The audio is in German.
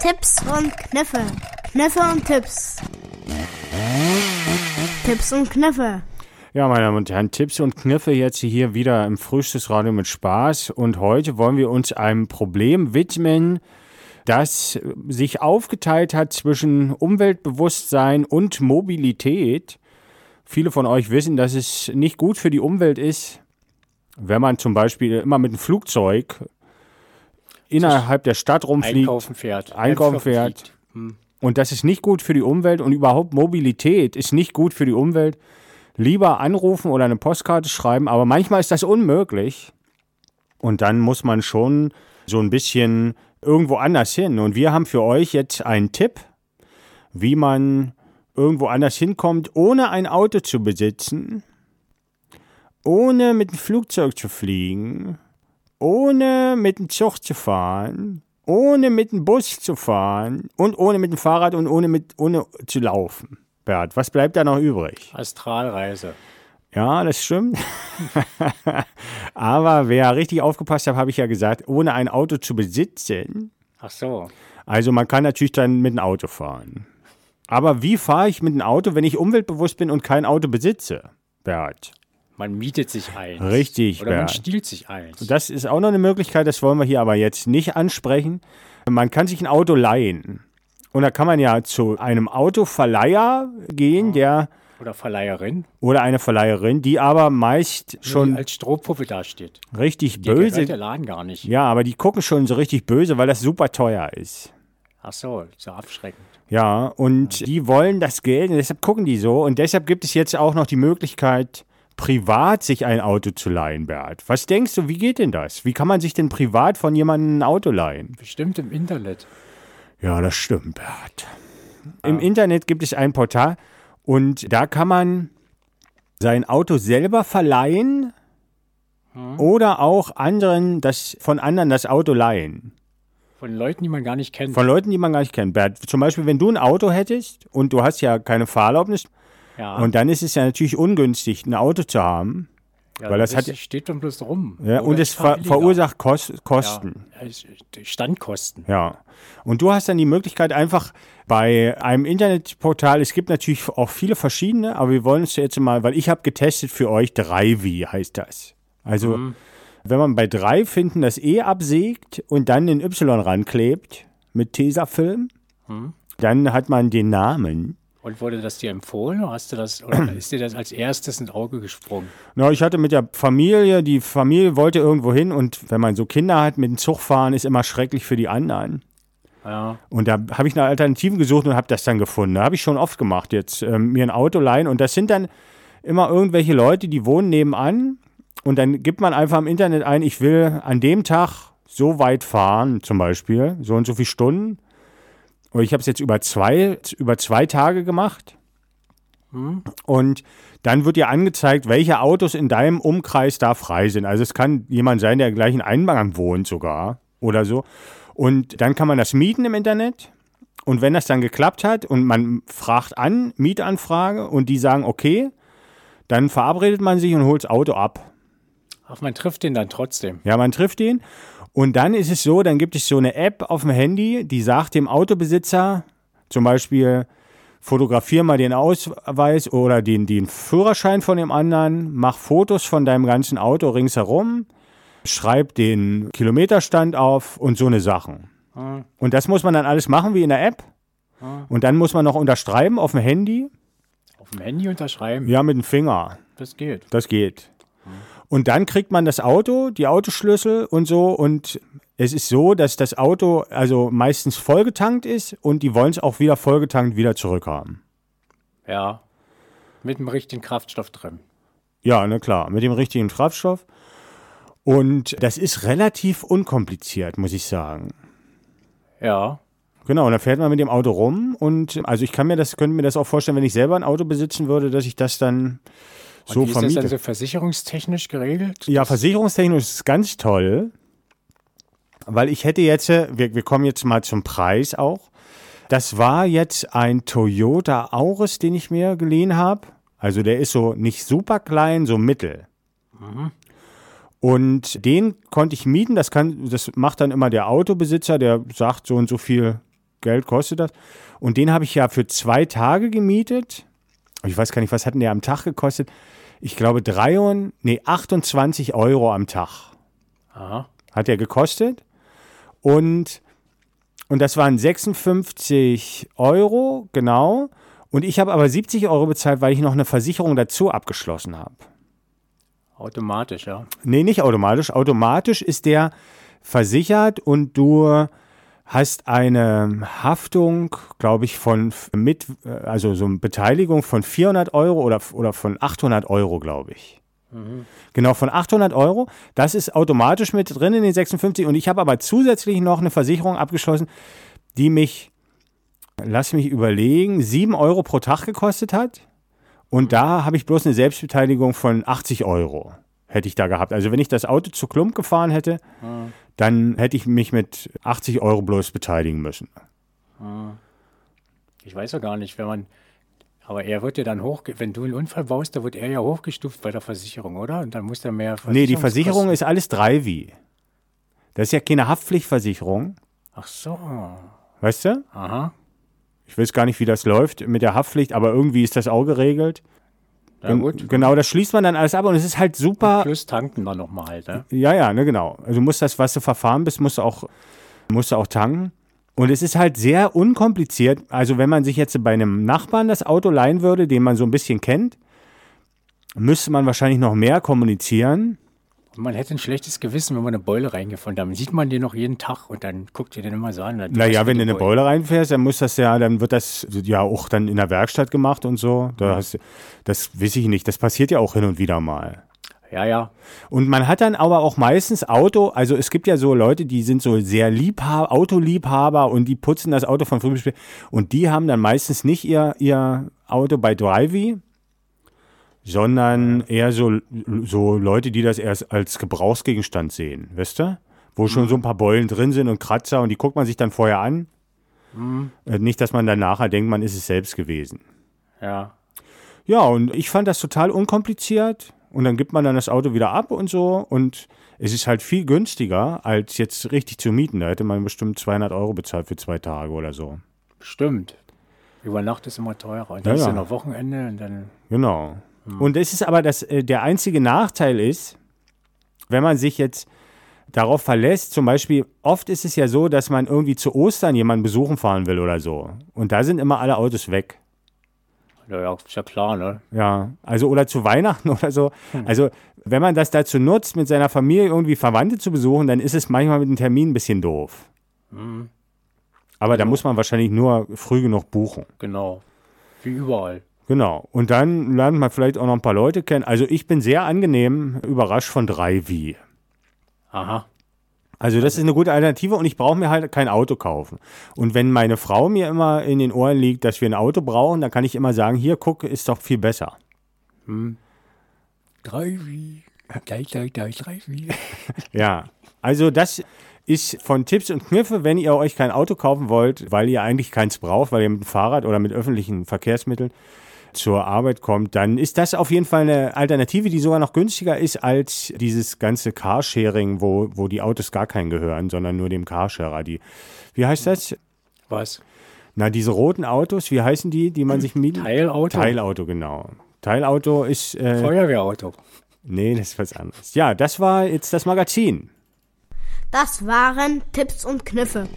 Tipps und Kniffe. Kniffe und Tipps. Tipps und Kniffe. Ja, meine Damen und Herren, Tipps und Kniffe jetzt hier wieder im Frühstücksradio mit Spaß. Und heute wollen wir uns einem Problem widmen, das sich aufgeteilt hat zwischen Umweltbewusstsein und Mobilität. Viele von euch wissen, dass es nicht gut für die Umwelt ist, wenn man zum Beispiel immer mit dem Flugzeug innerhalb der Stadt rumfliegt, Einkaufen fährt. einkaufen fährt. Hm. Und das ist nicht gut für die Umwelt und überhaupt Mobilität ist nicht gut für die Umwelt. Lieber anrufen oder eine Postkarte schreiben, aber manchmal ist das unmöglich. Und dann muss man schon so ein bisschen irgendwo anders hin. Und wir haben für euch jetzt einen Tipp, wie man irgendwo anders hinkommt, ohne ein Auto zu besitzen, ohne mit dem Flugzeug zu fliegen, ohne mit dem Zug zu fahren, ohne mit dem Bus zu fahren und ohne mit dem Fahrrad und ohne, mit, ohne zu laufen. Bert, was bleibt da noch übrig? Astralreise. Ja, das stimmt. Aber wer richtig aufgepasst hat, habe ich ja gesagt, ohne ein Auto zu besitzen. Ach so. Also man kann natürlich dann mit dem Auto fahren. Aber wie fahre ich mit dem Auto, wenn ich umweltbewusst bin und kein Auto besitze? Bert. Man mietet sich eins. Richtig, Oder man stiehlt sich eins. Das ist auch noch eine Möglichkeit, das wollen wir hier aber jetzt nicht ansprechen. Man kann sich ein Auto leihen. Und da kann man ja zu einem Autoverleiher gehen, der Oder Verleiherin, oder eine Verleiherin, die aber meist die schon als Strohpuppe dasteht. richtig Die gehört der böse. Laden gar nicht. Ja, aber die gucken schon so richtig böse, weil das super teuer ist. Ach so, so abschreckend. Ja, und die wollen das Geld und deshalb gucken die so. Und deshalb gibt es jetzt auch noch die Möglichkeit, privat sich ein Auto zu leihen, Bert. Was denkst du, wie geht denn das? Wie kann man sich denn privat von jemandem ein Auto leihen? Bestimmt im Internet. Ja, das stimmt, Bert. Im Internet gibt es ein Portal und da kann man sein Auto selber verleihen oder auch anderen das, von anderen das Auto leihen. Von Leuten, die man gar nicht kennt. Von Leuten, die man gar nicht kennt. Bert, zum Beispiel, wenn du ein Auto hättest und du hast ja keine Fahrerlaubnis ja, und dann ist es ja natürlich ungünstig, ein Auto zu haben. ja, weil das hat- steht dann bloß rum. Ja, und es ver verursacht Kos Kosten. Ja, Standkosten. Ja. Und du hast dann die Möglichkeit einfach bei einem Internetportal, es gibt natürlich auch viele verschiedene, aber wir wollen es jetzt mal, weil ich habe getestet für euch, Drive heißt das. Also wenn man bei Drive finden das E absägt und dann den Y ranklebt mit Tesafilm, dann hat man den Namen. Und wurde das dir empfohlen oder hast du das oder ist dir das als erstes ins Auge gesprungen? Na, ich hatte mit der Familie, die Familie wollte irgendwo hin und wenn man so Kinder hat, mit dem Zug fahren, ist immer schrecklich für die anderen. Ja, Und da habe ich nach Alternativen gesucht und habe das dann gefunden. Da habe ich schon oft gemacht, jetzt ähm, mir ein Auto leihen. Und das sind dann immer irgendwelche Leute, die wohnen nebenan. Und dann gibt man einfach im Internet ein, ich will an dem Tag so weit fahren, zum Beispiel, so und so viele Stunden. Und ich habe es jetzt über zwei, über zwei Tage gemacht. Und dann wird dir angezeigt, welche Autos in deinem Umkreis da frei sind. Also es kann jemand sein, der gleich in Eingang wohnt sogar oder so. Und dann kann man das mieten im Internet. Und wenn das dann geklappt hat und man fragt an, Mietanfrage, und die sagen okay, dann verabredet man sich und holt das Auto ab. Ach, man trifft den dann trotzdem. Ja, man trifft ihn. Und dann ist es so, dann gibt es so eine App auf dem Handy, die sagt dem Autobesitzer zum Beispiel, fotografier mal den Ausweis oder den, den Führerschein von dem anderen, mach Fotos von deinem ganzen Auto ringsherum, schreib den Kilometerstand auf und so eine Sachen. Und das muss man dann alles machen wie in der App. Und dann muss man noch unterschreiben auf dem Handy. Auf dem Handy unterschreiben. Ja, mit dem Finger. Das geht. Das geht. Und dann kriegt man das Auto, die Autoschlüssel und so. Und es ist so, dass das Auto also meistens vollgetankt ist und die wollen es auch wieder vollgetankt wieder zurückhaben. Ja. Mit dem richtigen Kraftstoff drin. Ja, na klar, mit dem richtigen Kraftstoff. Und das ist relativ unkompliziert, muss ich sagen. Ja. Genau, und dann fährt man mit dem Auto rum und also ich kann mir das, könnte mir das auch vorstellen, wenn ich selber ein Auto besitzen würde, dass ich das dann so wie ist das vermiete. dann so versicherungstechnisch geregelt? Ja, versicherungstechnisch ist es ganz toll, weil ich hätte jetzt, äh, wir, wir kommen jetzt mal zum Preis auch. Das war jetzt ein Toyota Auris, den ich mir geliehen habe. Also der ist so nicht super klein, so mittel. Und den konnte ich mieten. Das, kann, das macht dann immer der Autobesitzer, der sagt so und so viel Geld kostet das. Und den habe ich ja für zwei Tage gemietet. Ich weiß gar nicht, was hat denn der am Tag gekostet? Ich glaube, drei und, nee, 28 Euro am Tag Aha. hat er gekostet. Und, und das waren 56 Euro, genau. Und ich habe aber 70 Euro bezahlt, weil ich noch eine Versicherung dazu abgeschlossen habe. Automatisch, ja. Nee, nicht automatisch. Automatisch ist der versichert und du hast eine Haftung, glaube ich, von mit, also so eine Beteiligung von 400 Euro oder, oder von 800 Euro, glaube ich. Genau, von 800 Euro. Das ist automatisch mit drin in den 56 und ich habe aber zusätzlich noch eine Versicherung abgeschlossen, die mich, lass mich überlegen, 7 Euro pro Tag gekostet hat. Und da habe ich bloß eine Selbstbeteiligung von 80 Euro hätte ich da gehabt. Also wenn ich das Auto zu Klump gefahren hätte, dann hätte ich mich mit 80 Euro bloß beteiligen müssen. Ich weiß ja gar nicht, wenn man. Aber er wird ja dann hoch, wenn du einen Unfall baust, da wird er ja hochgestuft bei der Versicherung, oder? Und dann muss er mehr Nee, die Versicherung ist alles drei wie. Das ist ja keine Haftpflichtversicherung, Ach so. weißt du? Aha. Ich weiß gar nicht, wie das läuft mit der Haftpflicht, aber irgendwie ist das auch geregelt. Ja, gut. Genau, das schließt man dann alles ab und es ist halt super. Plus tanken dann nochmal halt, ne? Ja, ja, ne, genau. Also du musst das, was du verfahren bist, musst du auch, musst du auch tanken. Und es ist halt sehr unkompliziert. Also wenn man sich jetzt bei einem Nachbarn das Auto leihen würde, den man so ein bisschen kennt, müsste man wahrscheinlich noch mehr kommunizieren. Und man hätte ein schlechtes Gewissen, wenn man eine Beule reingefunden hat. Dann sieht man den noch jeden Tag und dann guckt ihr den immer so an. Naja, wenn du eine Beule reinfährst, dann muss das ja, dann wird das ja auch dann in der Werkstatt gemacht und so. Da hast, du- das weiß ich nicht. Das passiert ja auch hin und wieder mal. Ja, ja. Und man hat dann aber auch meistens Auto, also es gibt ja so Leute, die sind so sehr Liebhaber, Autoliebhaber und die putzen das Auto von früh bis spät. Und die haben dann meistens nicht ihr, ihr Auto bei Drivey, sondern eher so, so Leute, die das erst als Gebrauchsgegenstand sehen, weißt du? Wo schon so ein paar Beulen drin sind und Kratzer und die guckt man sich dann vorher an. Äh, Nicht, dass man dann nachher denkt, man ist es selbst gewesen. Ja. Ja, und ich fand das total unkompliziert. Und dann gibt man dann das Auto wieder ab und so. Und es ist halt viel günstiger, als jetzt richtig zu mieten. Da hätte man bestimmt 200 Euro bezahlt für zwei Tage oder so. Stimmt. Über Nacht ist immer teurer. Und Ja, dann ist ja. ja noch Wochenende und dann. Genau. Und es ist aber, das, äh, der einzige Nachteil ist, wenn man sich jetzt darauf verlässt, zum Beispiel, oft ist es ja so, dass man irgendwie zu Ostern jemanden besuchen fahren will oder so. Und da sind immer alle Autos weg. Ja, ist ja klar, ne? Ja, also oder zu Weihnachten oder so. Also, wenn man das dazu nutzt, mit seiner Familie irgendwie Verwandte zu besuchen, dann ist es manchmal mit dem Termin ein bisschen doof. Aber da muss man wahrscheinlich nur früh genug buchen. Genau. Wie überall. Genau. Und dann lernt man vielleicht auch noch ein paar Leute kennen. Also, ich bin sehr angenehm überrascht von 3 Aha. Also, das ist eine gute Alternative und ich brauche mir halt kein Auto kaufen. Und wenn meine Frau mir immer in den Ohren liegt, dass wir ein Auto brauchen, dann kann ich immer sagen: Hier, guck, ist doch viel besser. Drei wie. Drei, drei, drei, drei wie. Ja, also das ist von Tipps und Kniffe, wenn ihr euch kein Auto kaufen wollt, weil ihr eigentlich keins braucht, weil ihr mit dem Fahrrad oder mit öffentlichen Verkehrsmitteln zur Arbeit kommt, dann ist das auf jeden Fall eine Alternative, die sogar noch günstiger ist als dieses ganze Carsharing, wo, wo die Autos gar keinen gehören, sondern nur dem Carsharer. Die, wie heißt das? Was? Na, diese roten Autos, wie heißen die, die man sich mieten? Teilauto? Teilauto, genau. Teilauto ist, äh, Feuerwehrauto. nee, das ist was anderes. Ja, das war jetzt das Magazin. Das waren Tipps und Kniffe.